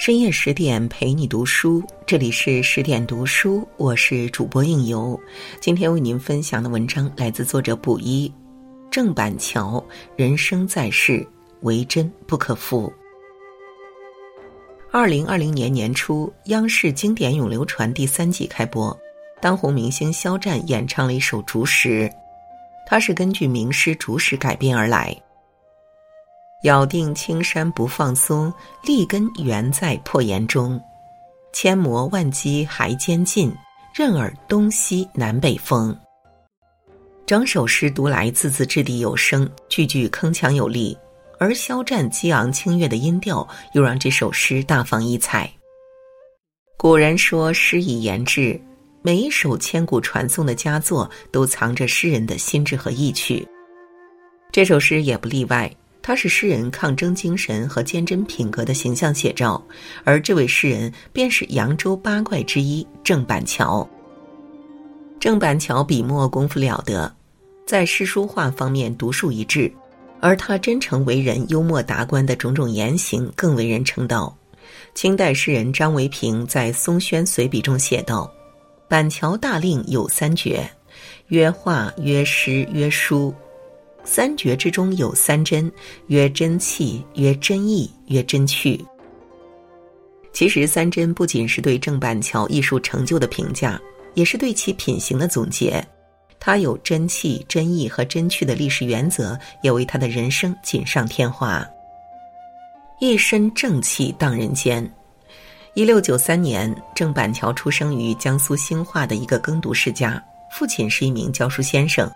深夜十点陪你读书，这里是十点读书，我是主播应由。今天为您分享的文章来自作者卜一，郑板桥。人生在世，为真不可负。二零二零年年初，央视经典永流传第三季开播，当红明星肖战演唱了一首《竹石》，它是根据名诗《竹石》改编而来。咬定青山不放松，立根原在破岩中。千磨万击还坚劲，任尔东西南北风。整首诗读来字字掷地有声，句句铿锵有力，而肖战激昂清越的音调又让这首诗大放异彩。古人说诗以言志，每一首千古传颂的佳作都藏着诗人的心智和意趣，这首诗也不例外。他是诗人抗争精神和坚贞品格的形象写照，而这位诗人便是扬州八怪之一郑板桥。郑板桥笔墨功夫了得，在诗书画方面独树一帜，而他真诚为人、幽默达观的种种言行更为人称道。清代诗人张维平在《松轩随笔》中写道：“板桥大令有三绝，曰画，曰诗，曰书。”三绝之中有三真，曰真气，曰真意，曰真趣。其实三真不仅是对郑板桥艺术成就的评价，也是对其品行的总结。他有真气、真意和真趣的历史原则，也为他的人生锦上添花。一身正气荡人间。一六九三年，郑板桥出生于江苏兴化的一个耕读世家，父亲是一名教书先生。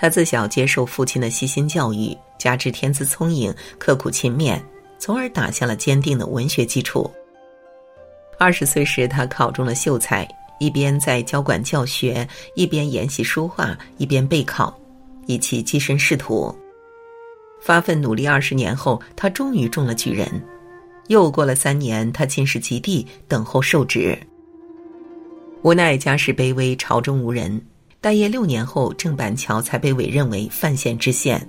他自小接受父亲的悉心教育，加之天资聪颖、刻苦勤勉，从而打下了坚定的文学基础。二十岁时，他考中了秀才，一边在教馆教学，一边研习书画，一边备考，以期跻身仕途。发奋努力二十年后，他终于中了举人。又过了三年，他进士及第，等候受职。无奈家世卑微，朝中无人。待业六年后，郑板桥才被委任为范县知县。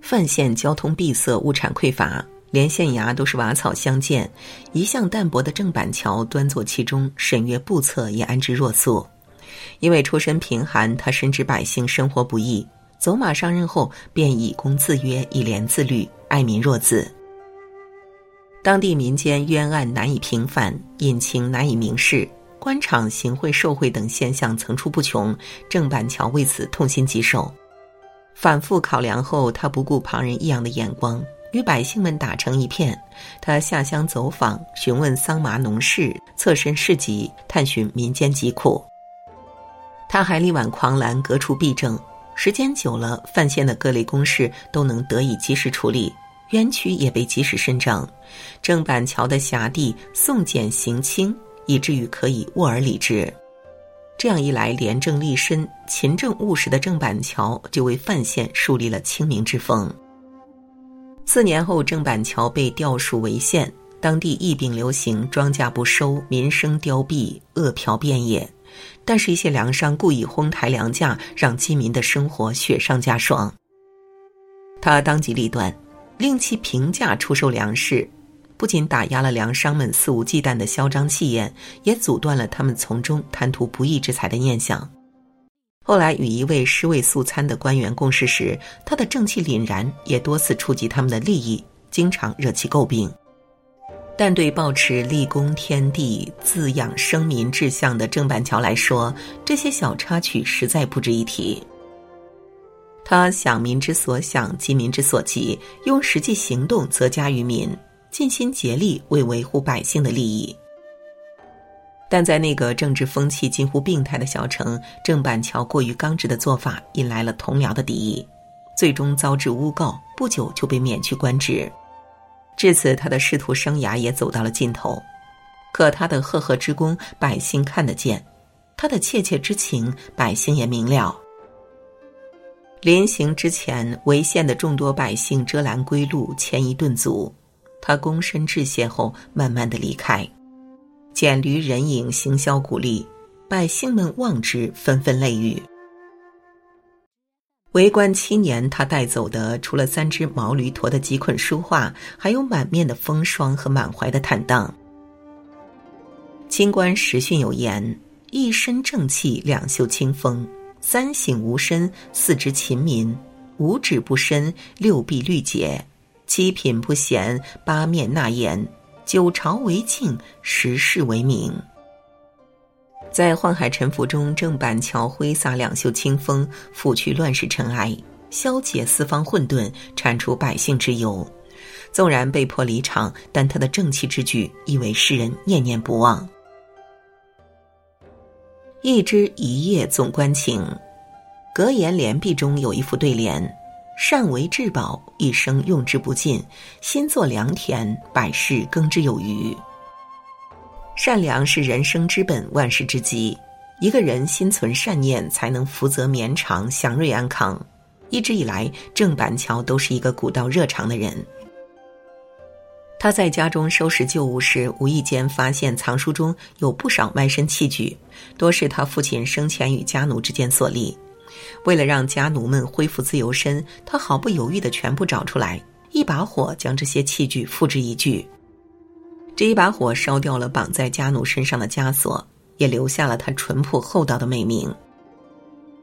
范县交通闭塞，物产匮乏，连县衙都是瓦草相间。一向淡泊的郑板桥端坐其中，审阅簿册也安之若素。因为出身贫寒，他深知百姓生活不易，走马上任后便以公自约，以廉自律，爱民若子。当地民间冤案难以平反，隐情难以明示。官场行贿受贿等现象层出不穷，郑板桥为此痛心疾首。反复考量后，他不顾旁人异样的眼光，与百姓们打成一片。他下乡走访，询问桑麻农事，侧身市集，探寻民间疾苦。他还力挽狂澜，革除弊政。时间久了，范县的各类公事都能得以及时处理，冤屈也被及时伸张。郑板桥的辖地送检行轻。以至于可以握而理之，这样一来，廉政立身、勤政务实的郑板桥就为范县树立了清明之风。四年后，郑板桥被调署为县，当地疫病流行，庄稼不收，民生凋敝，饿殍遍野。但是，一些粮商故意哄抬粮价，让饥民的生活雪上加霜。他当机立断，令其平价出售粮食。不仅打压了粮商们肆无忌惮的嚣张气焰，也阻断了他们从中贪图不义之财的念想。后来与一位尸位素餐的官员共事时，他的正气凛然，也多次触及他们的利益，经常惹其诟病。但对抱持立功天地、自养生民志向的郑板桥来说，这些小插曲实在不值一提。他想民之所想，急民之所急，用实际行动泽加于民。尽心竭力为维护百姓的利益，但在那个政治风气近乎病态的小城，郑板桥过于刚直的做法引来了同僚的敌意，最终遭致诬告，不久就被免去官职。至此，他的仕途生涯也走到了尽头。可他的赫赫之功，百姓看得见；他的切切之情，百姓也明了。临行之前，潍县的众多百姓遮拦归路，牵一顿足。他躬身致谢后，慢慢的离开，简驴人影，行销鼓励，百姓们望之，纷纷泪雨。为官七年，他带走的除了三只毛驴驮的几捆书画，还有满面的风霜和满怀的坦荡。清官时训有言：“一身正气，两袖清风，三省吾身，四肢勤民，五指不伸，六臂律节，七品不闲，八面纳言，九朝为庆，十世为名。”在宦海沉浮中，郑板桥挥洒两袖清风，拂去乱世尘埃，消解四方混沌，铲除百姓之忧。纵然被迫离场，但他的正气之举亦为世人念念不忘。一枝一叶总关情，格言联璧中有一副对联：“善为至宝，一生用之不尽；心作良田，百世耕之有余。”善良是人生之本，万事之基。一个人心存善念，才能福泽绵长，祥瑞安康。一直以来，郑板桥都是一个古道热肠的人。他在家中收拾旧物时，无意间发现藏书中有不少卖身器具，多是他父亲生前与家奴之间所立。为了让家奴们恢复自由身，他毫不犹豫的全部找出来，一把火将这些器具付之一炬。这一把火烧掉了绑在家奴身上的枷锁，也留下了他淳朴厚道的美名。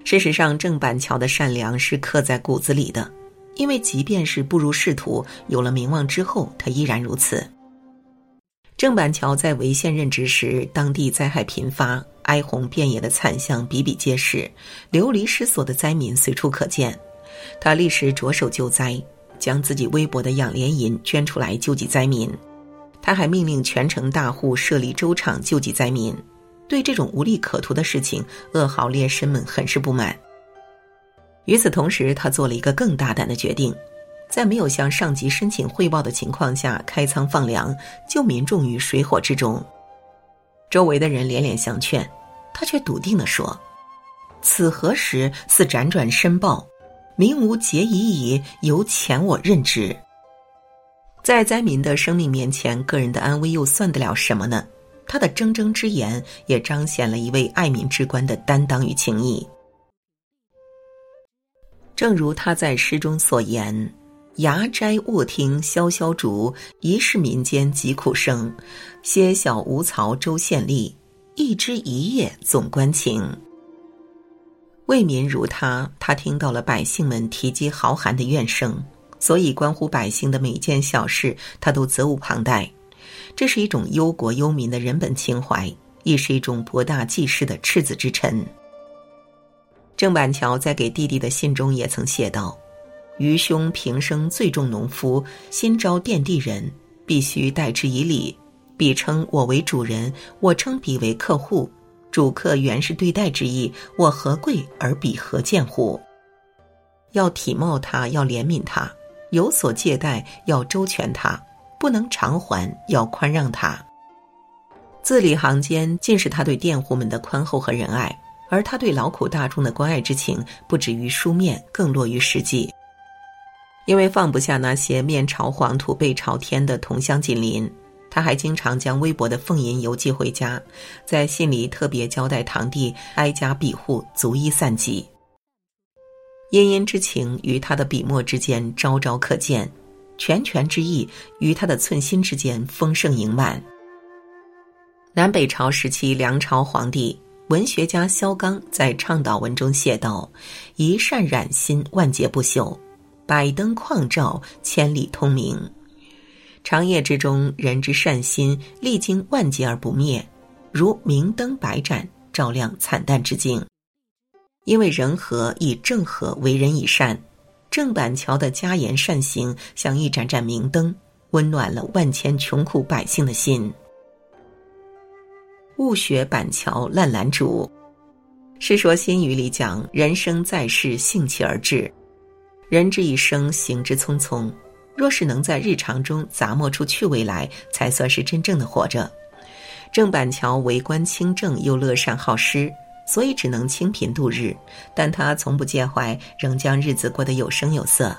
事实上，郑板桥的善良是刻在骨子里的，因为即便是步入仕途、有了名望之后，他依然如此。郑板桥在潍县任职时，当地灾害频发，哀鸿遍野的惨象比比皆是，流离失所的灾民随处可见。他立时着手救灾，将自己微薄的养廉银捐出来救济灾民。他还命令全城大户设立粥厂救济灾民，对这种无利可图的事情，噩耗劣绅们很是不满。与此同时，他做了一个更大胆的决定，在没有向上级申请汇报的情况下，开仓放粮，救民众于水火之中。周围的人连连相劝，他却笃定地说：“此何时似辗转申报，民无节已矣，由前我任之。”在灾民的生命面前，个人的安危又算得了什么呢？他的铮铮之言也彰显了一位爱民之官的担当与情谊。正如他在诗中所言：“衙斋卧听萧萧竹，疑是民间疾苦声。歇小无曹州县吏，一枝一叶总关情。”为民如他，他听到了百姓们提及豪寒的怨声。所以，关乎百姓的每件小事，他都责无旁贷。这是一种忧国忧民的人本情怀，亦是一种博大济世的赤子之臣。郑板桥在给弟弟的信中也曾写道：“余兄平生最重农夫，新招佃地人，必须待之以礼。彼称我为主人，我称彼为客户。主客原是对待之意，我何贵而彼何贱乎？要体貌他，要怜悯他。”有所借贷要周全他，不能偿还要宽让他。字里行间尽是他对佃户们的宽厚和仁爱，而他对劳苦大众的关爱之情不止于书面，更落于实际。因为放不下那些面朝黄土背朝天的同乡近邻，他还经常将微薄的俸银邮寄回家，在信里特别交代堂弟挨家庇护，逐一散济。殷殷之情于他的笔墨之间朝朝可见，拳拳之意于他的寸心之间丰盛盈满。南北朝时期，梁朝皇帝文学家萧纲在倡导文中写道：“一善染心，万劫不朽；百灯旷照，千里通明。长夜之中，人之善心历经万劫而不灭，如明灯百盏，照亮惨淡之境。”因为人和以正和为人以善，郑板桥的家言善行像一盏盏明灯，温暖了万千穷苦百姓的心。误学板桥烂兰竹，《世说新语》里讲：人生在世，兴起而至，人之一生行之匆匆，若是能在日常中咂摸出趣味来，才算是真正的活着。郑板桥为官清正，又乐善好施。所以只能清贫度日，但他从不介怀，仍将日子过得有声有色。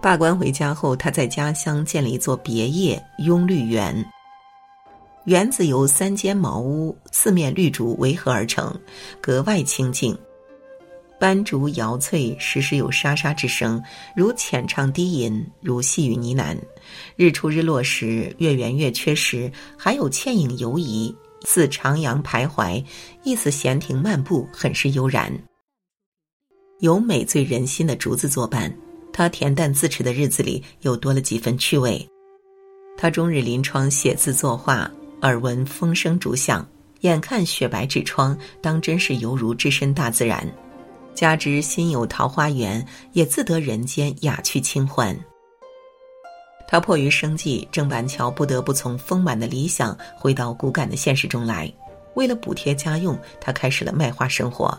罢官回家后，他在家乡建了一座别业雍绿园。园子由三间茅屋、四面绿竹围合而成，格外清静。斑竹摇翠，时时有沙沙之声，如浅唱低吟，如细雨呢喃。日出日落时，月圆月缺时，还有倩影游移，似徜徉徘徊，亦似闲庭漫步，很是悠然。有美醉人心的竹子作伴，他恬淡自持的日子里又多了几分趣味。他终日临窗写字作画，耳闻风声竹响，眼看雪白纸窗，当真是犹如置身大自然。加之心有桃花源，也自得人间雅趣清欢。他迫于生计，郑板桥不得不从丰满的理想回到骨感的现实中来。为了补贴家用，他开始了卖画生活。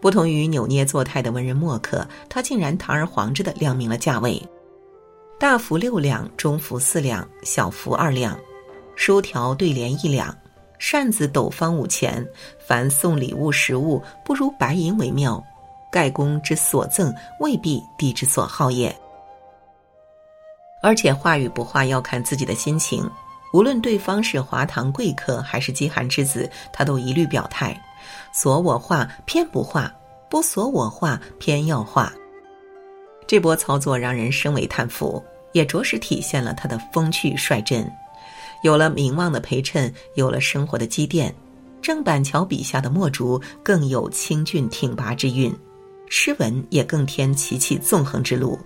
不同于扭捏作态的文人墨客，他竟然堂而皇之的亮明了价位：大幅六两，中幅四两，小幅二两，书条对联一两。扇子斗方五钱，凡送礼物实物，不如白银为妙。盖公之所赠，未必地之所好也。而且画与不画要看自己的心情，无论对方是华堂贵客还是饥寒之子，他都一律表态：索我画偏不画，不索我画偏要画。这波操作让人深为叹服，也着实体现了他的风趣率真。有了名望的陪衬，有了生活的积淀，郑板桥笔下的墨竹更有清俊挺拔之韵，诗文也更添奇气纵横之路。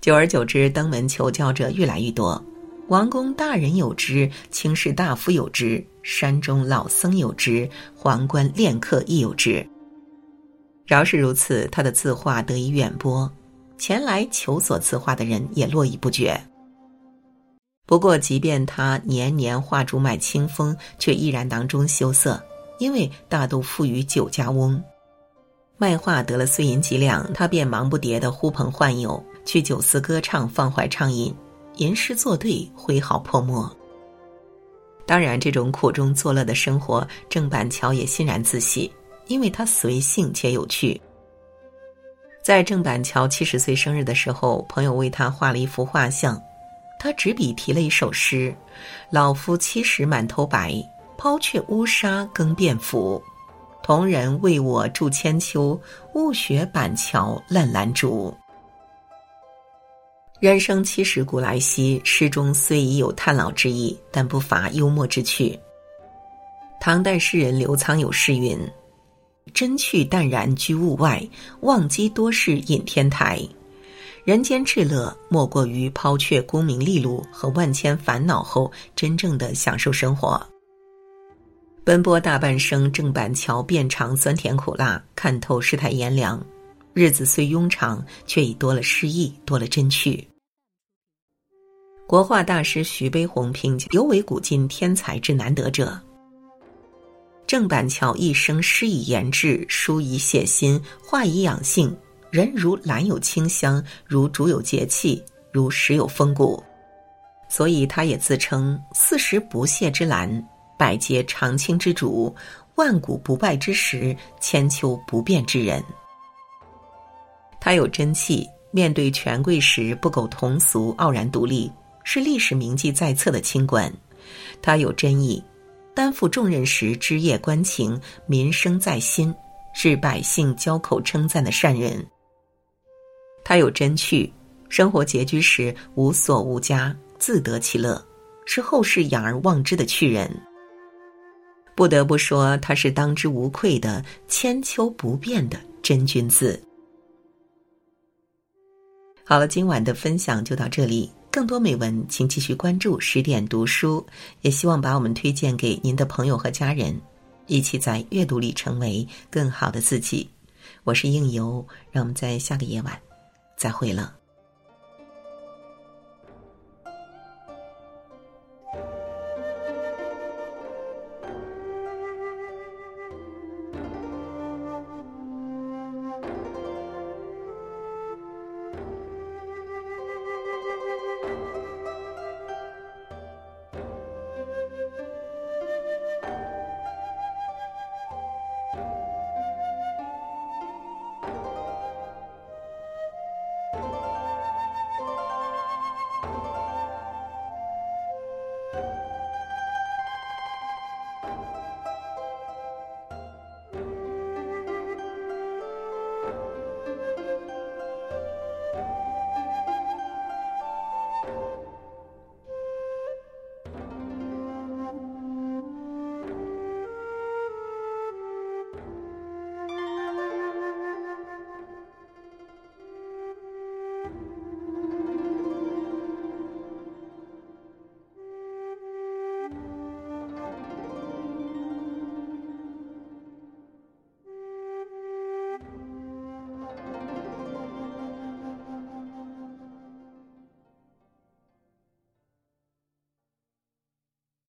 久而久之，登门求教者越来越多，王公大人有之，卿士大夫有之，山中老僧有之，皇官恋客亦有之。饶是如此，他的字画得以远播，前来求索字画的人也络绎不绝。不过，即便他年年画竹卖清风，却依然囊中羞涩，因为大都付于酒家翁。卖画得了碎银几两，他便忙不迭的呼朋唤友，去酒肆歌唱，放怀畅饮，吟诗作对，挥毫泼墨。当然，这种苦中作乐的生活，郑板桥也欣然自喜，因为他随性且有趣。在郑板桥七十岁生日的时候，朋友为他画了一幅画像。他执笔题了一首诗：“老夫七十满头白，抛却乌纱更便服。同人为我筑千秋，误学板桥烂兰竹。”人生七十古来稀，诗中虽已有叹老之意，但不乏幽默之趣。唐代诗人刘沧有诗云：“真趣淡然居物外，忘机多事隐天台。”人间至乐，莫过于抛却功名利禄和万千烦恼后，真正的享受生活。奔波大半生，郑板桥遍尝酸甜苦辣，看透世态炎凉。日子虽庸长，却已多了诗意，多了真趣。国画大师徐悲鸿评价：“尤为古今天才之难得者。”郑板桥一生诗以言志，书以写心，画以养性。人如兰有清香，如竹有节气，如石有风骨，所以他也自称四时不谢之兰，百节常青之竹，万古不败之石，千秋不变之人。他有真气，面对权贵时不苟同俗，傲然独立，是历史铭记在册的清官；他有真意，担负重任时枝叶关情，民生在心，是百姓交口称赞的善人。他有真趣，生活拮据时无所无家，自得其乐，是后世仰而望之的趣人。不得不说，他是当之无愧的千秋不变的真君子。好了，今晚的分享就到这里，更多美文请继续关注十点读书，也希望把我们推荐给您的朋友和家人，一起在阅读里成为更好的自己。我是应由，让我们在下个夜晚。再会了。